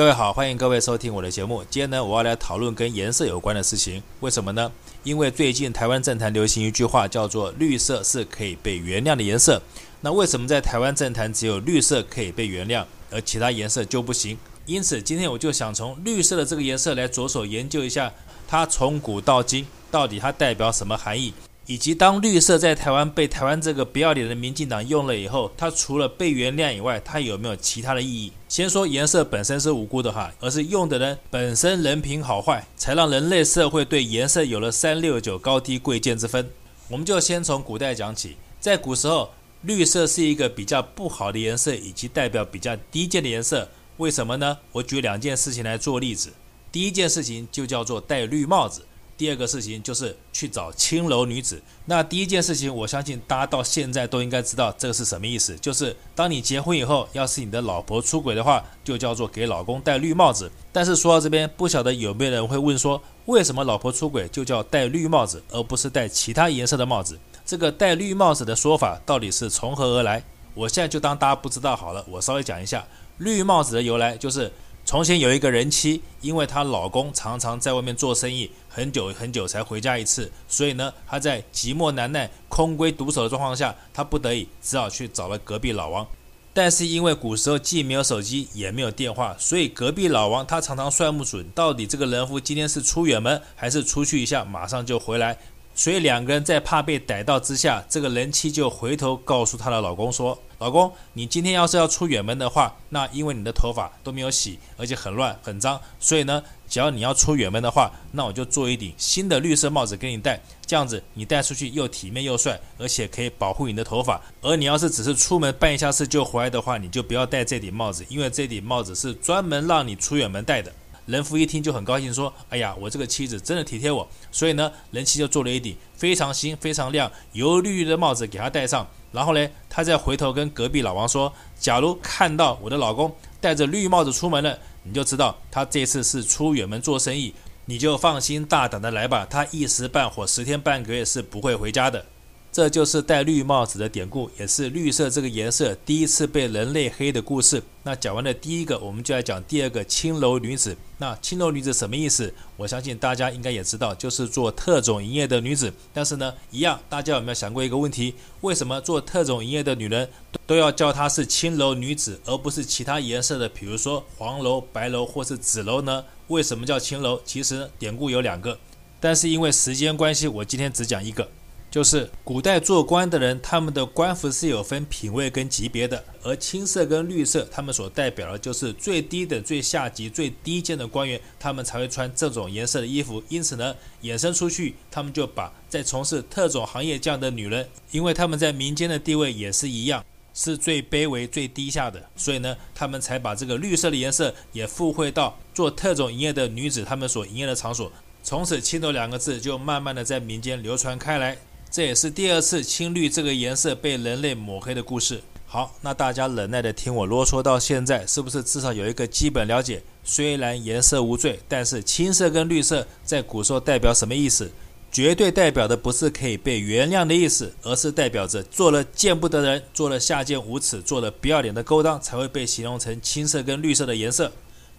各位好，欢迎各位收听我的节目。今天呢，我要来讨论跟颜色有关的事情。为什么呢？因为最近台湾政坛流行一句话，叫做“绿色是可以被原谅的颜色”。那为什么在台湾政坛只有绿色可以被原谅，而其他颜色就不行？因此，今天我就想从绿色的这个颜色来着手研究一下，它从古到今到底它代表什么含义。以及当绿色在台湾被台湾这个不要脸的民进党用了以后，它除了被原谅以外，它有没有其他的意义？先说颜色本身是无辜的哈，而是用的人本身人品好坏，才让人类社会对颜色有了三六九高低贵贱之分。我们就先从古代讲起，在古时候，绿色是一个比较不好的颜色，以及代表比较低贱的颜色。为什么呢？我举两件事情来做例子。第一件事情就叫做戴绿帽子。第二个事情就是去找青楼女子。那第一件事情，我相信大家到现在都应该知道这个是什么意思，就是当你结婚以后，要是你的老婆出轨的话，就叫做给老公戴绿帽子。但是说到这边，不晓得有没有人会问说，为什么老婆出轨就叫戴绿帽子，而不是戴其他颜色的帽子？这个戴绿帽子的说法到底是从何而来？我现在就当大家不知道好了，我稍微讲一下绿帽子的由来，就是。从前有一个人妻，因为她老公常常在外面做生意，很久很久才回家一次，所以呢，她在寂寞难耐、空闺独守的状况下，她不得已只好去找了隔壁老王。但是因为古时候既没有手机，也没有电话，所以隔壁老王他常常算不准到底这个人夫今天是出远门还是出去一下，马上就回来。所以两个人在怕被逮到之下，这个人妻就回头告诉她的老公说：“老公，你今天要是要出远门的话，那因为你的头发都没有洗，而且很乱很脏，所以呢，只要你要出远门的话，那我就做一顶新的绿色帽子给你戴，这样子你戴出去又体面又帅，而且可以保护你的头发。而你要是只是出门办一下事就回来的话，你就不要戴这顶帽子，因为这顶帽子是专门让你出远门戴的。”人夫一听就很高兴，说：“哎呀，我这个妻子真的体贴我。”所以呢，人妻就做了一顶非常新、非常亮、油绿绿的帽子给他戴上。然后呢，他再回头跟隔壁老王说：“假如看到我的老公戴着绿帽子出门了，你就知道他这次是出远门做生意，你就放心大胆的来吧。他一时半会、十天半个月是不会回家的。”这就是戴绿帽子的典故，也是绿色这个颜色第一次被人类黑的故事。那讲完了第一个，我们就来讲第二个青楼女子。那青楼女子什么意思？我相信大家应该也知道，就是做特种营业的女子。但是呢，一样，大家有没有想过一个问题？为什么做特种营业的女人都要叫她是青楼女子，而不是其他颜色的，比如说黄楼、白楼或是紫楼呢？为什么叫青楼？其实典故有两个，但是因为时间关系，我今天只讲一个。就是古代做官的人，他们的官服是有分品位跟级别的，而青色跟绿色，他们所代表的就是最低的、最下级、最低贱的官员，他们才会穿这种颜色的衣服。因此呢，衍生出去，他们就把在从事特种行业这样的女人，因为他们在民间的地位也是一样，是最卑微、最低下的，所以呢，他们才把这个绿色的颜色也附会到做特种营业的女子他们所营业的场所。从此，青楼两个字就慢慢的在民间流传开来。这也是第二次青绿这个颜色被人类抹黑的故事。好，那大家忍耐的听我啰嗦到现在，是不是至少有一个基本了解？虽然颜色无罪，但是青色跟绿色在古时候代表什么意思？绝对代表的不是可以被原谅的意思，而是代表着做了见不得人、做了下贱无耻、做了不要脸的勾当，才会被形容成青色跟绿色的颜色。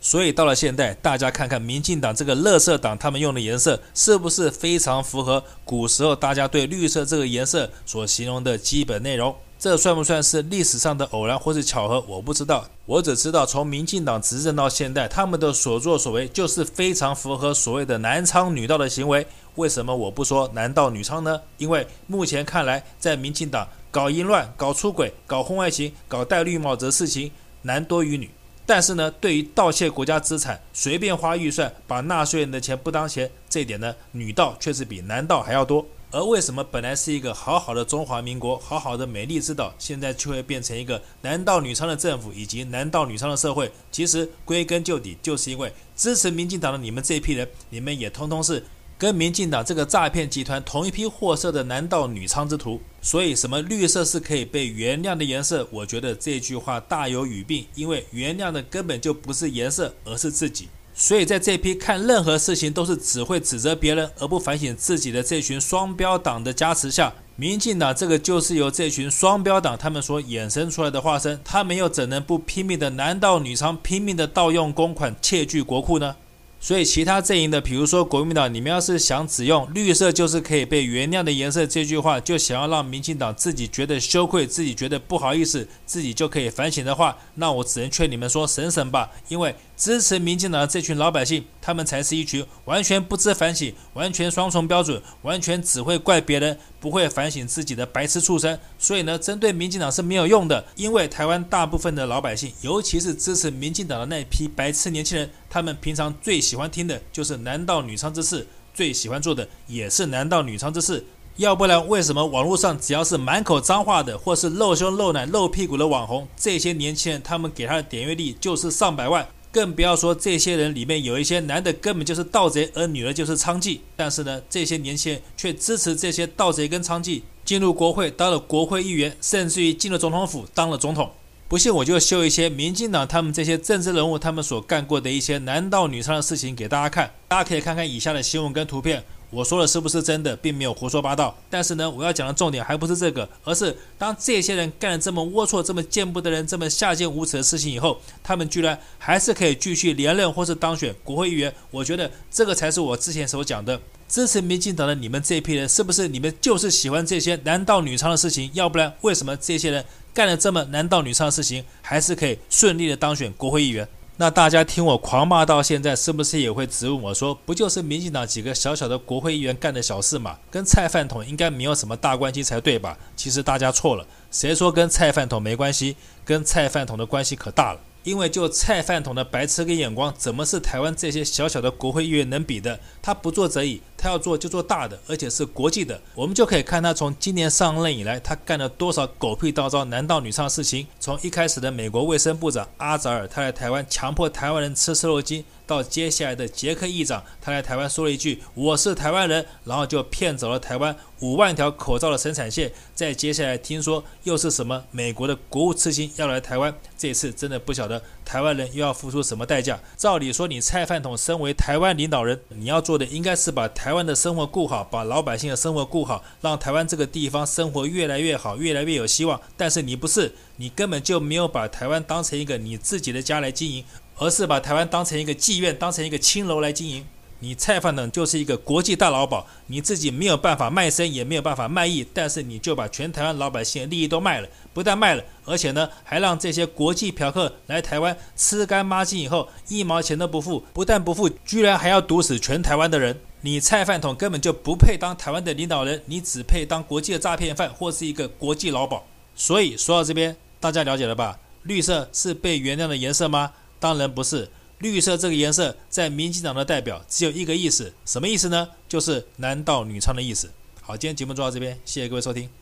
所以到了现代，大家看看民进党这个垃圾党，他们用的颜色是不是非常符合古时候大家对绿色这个颜色所形容的基本内容？这算不算是历史上的偶然或是巧合？我不知道，我只知道从民进党执政到现在，他们的所作所为就是非常符合所谓的男娼女盗的行为。为什么我不说男盗女娼呢？因为目前看来，在民进党搞淫乱、搞出轨、搞婚外情、搞戴绿帽子的事情，男多于女。但是呢，对于盗窃国家资产、随便花预算、把纳税人的钱不当钱，这一点呢，女盗确实比男盗还要多。而为什么本来是一个好好的中华民国、好好的美丽之岛，现在却会变成一个男盗女娼的政府以及男盗女娼的社会？其实归根究底，就是因为支持民进党的你们这一批人，你们也通通是。跟民进党这个诈骗集团同一批货色的男盗女娼之徒，所以什么绿色是可以被原谅的颜色？我觉得这句话大有语病，因为原谅的根本就不是颜色，而是自己。所以在这批看任何事情都是只会指责别人而不反省自己的这群双标党的加持下，民进党这个就是由这群双标党他们所衍生出来的化身，他们又怎能不拼命的男盗女娼，拼命的盗用公款，窃据国库呢？所以，其他阵营的，比如说国民党，你们要是想只用“绿色就是可以被原谅的颜色”这句话，就想要让民进党自己觉得羞愧，自己觉得不好意思，自己就可以反省的话，那我只能劝你们说省省吧，因为支持民进党的这群老百姓，他们才是一群完全不知反省、完全双重标准、完全只会怪别人、不会反省自己的白痴畜生。所以呢，针对民进党是没有用的，因为台湾大部分的老百姓，尤其是支持民进党的那批白痴年轻人，他们平常最喜欢听的就是男盗女娼之事，最喜欢做的也是男盗女娼之事。要不然，为什么网络上只要是满口脏话的，或是露胸露奶露屁股的网红，这些年轻人他们给他的点阅率就是上百万？更不要说这些人里面有一些男的根本就是盗贼，而女的就是娼妓。但是呢，这些年轻人却支持这些盗贼跟娼妓进入国会当了国会议员，甚至于进了总统府当了总统。不信我就秀一些民进党他们这些政治人物他们所干过的一些男盗女娼的事情给大家看。大家可以看看以下的新闻跟图片。我说的是不是真的，并没有胡说八道。但是呢，我要讲的重点还不是这个，而是当这些人干了这么龌龊、这么见不得人、这么下贱无耻的事情以后，他们居然还是可以继续连任或是当选国会议员。我觉得这个才是我之前所讲的，支持民进党的你们这一批人，是不是你们就是喜欢这些男盗女娼的事情？要不然，为什么这些人干了这么男盗女娼的事情，还是可以顺利的当选国会议员？那大家听我狂骂到现在，是不是也会质问我说，不就是民进党几个小小的国会议员干的小事嘛？跟菜饭桶应该没有什么大关系才对吧？其实大家错了，谁说跟菜饭桶没关系？跟菜饭桶的关系可大了。因为就菜饭桶的白痴跟眼光，怎么是台湾这些小小的国会议员能比的？他不做则已，他要做就做大的，而且是国际的。我们就可以看他从今年上任以来，他干了多少狗屁倒招、男盗女娼的事情。从一开始的美国卫生部长阿扎尔，他来台湾强迫台湾人吃瘦肉精。到接下来的捷克议长，他来台湾说了一句“我是台湾人”，然后就骗走了台湾五万条口罩的生产线。再接下来听说又是什么美国的国务次卿要来台湾，这次真的不晓得台湾人又要付出什么代价。照理说，你菜饭桶身为台湾领导人，你要做的应该是把台湾的生活顾好，把老百姓的生活顾好，让台湾这个地方生活越来越好，越来越有希望。但是你不是，你根本就没有把台湾当成一个你自己的家来经营。而是把台湾当成一个妓院，当成一个青楼来经营。你菜饭桶就是一个国际大老鴇，你自己没有办法卖身，也没有办法卖艺，但是你就把全台湾老百姓的利益都卖了。不但卖了，而且呢，还让这些国际嫖客来台湾吃干抹净以后，一毛钱都不付。不但不付，居然还要毒死全台湾的人。你菜饭桶根本就不配当台湾的领导人，你只配当国际的诈骗犯或是一个国际老鴇。所以说到这边，大家了解了吧？绿色是被原谅的颜色吗？当然不是，绿色这个颜色在民进党的代表只有一个意思，什么意思呢？就是男盗女娼的意思。好，今天节目做到这边，谢谢各位收听。